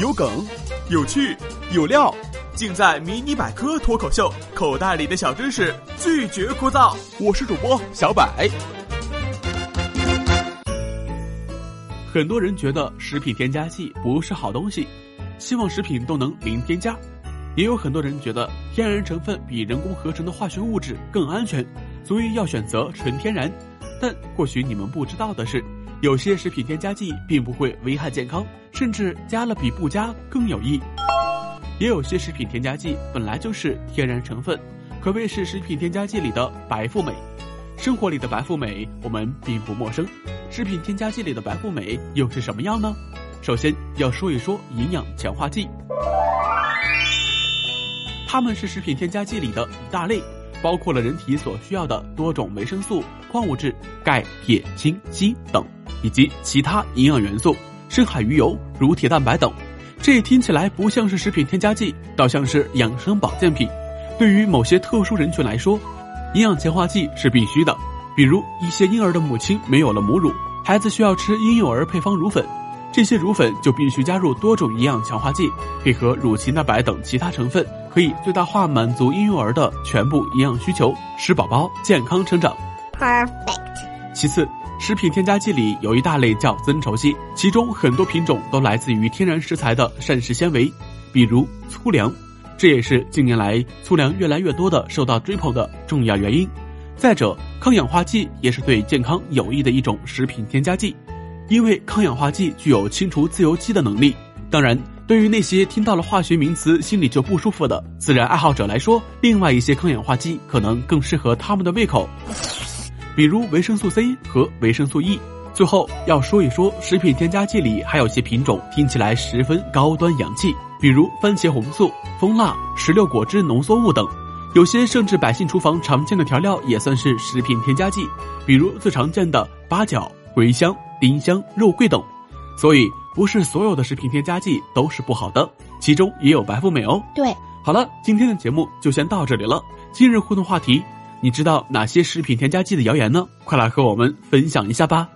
有梗，有趣，有料，尽在《迷你百科脱口秀》，口袋里的小知识拒绝枯燥。我是主播小百。很多人觉得食品添加剂不是好东西，希望食品都能零添加；也有很多人觉得天然成分比人工合成的化学物质更安全，所以要选择纯天然。但或许你们不知道的是。有些食品添加剂并不会危害健康，甚至加了比不加更有益。也有些食品添加剂本来就是天然成分，可谓是食品添加剂里的白富美。生活里的白富美我们并不陌生，食品添加剂里的白富美又是什么样呢？首先要说一说营养强化剂，它们是食品添加剂里的一大类。包括了人体所需要的多种维生素、矿物质、钙、铁、锌、硒等，以及其他营养元素、深海鱼油、乳铁蛋白等。这听起来不像是食品添加剂，倒像是养生保健品。对于某些特殊人群来说，营养强化剂是必须的。比如一些婴儿的母亲没有了母乳，孩子需要吃婴幼儿配方乳粉。这些乳粉就必须加入多种营养强化剂，配合乳清蛋白等其他成分，可以最大化满足婴幼儿的全部营养需求，使宝宝健康成长。Perfect。其次，食品添加剂里有一大类叫增稠剂，其中很多品种都来自于天然食材的膳食纤维，比如粗粮，这也是近年来粗粮越来越多的受到追捧的重要原因。再者，抗氧化剂也是对健康有益的一种食品添加剂。因为抗氧化剂具有清除自由基的能力。当然，对于那些听到了化学名词心里就不舒服的自然爱好者来说，另外一些抗氧化剂可能更适合他们的胃口，比如维生素 C 和维生素 E。最后要说一说食品添加剂里还有些品种听起来十分高端洋气，比如番茄红素、蜂蜡、石榴果汁浓缩物等。有些甚至百姓厨房常见的调料也算是食品添加剂，比如最常见的八角、茴香。丁香、肉桂等，所以不是所有的食品添加剂都是不好的，其中也有白富美哦。对，好了，今天的节目就先到这里了。今日互动话题，你知道哪些食品添加剂的谣言呢？快来和我们分享一下吧。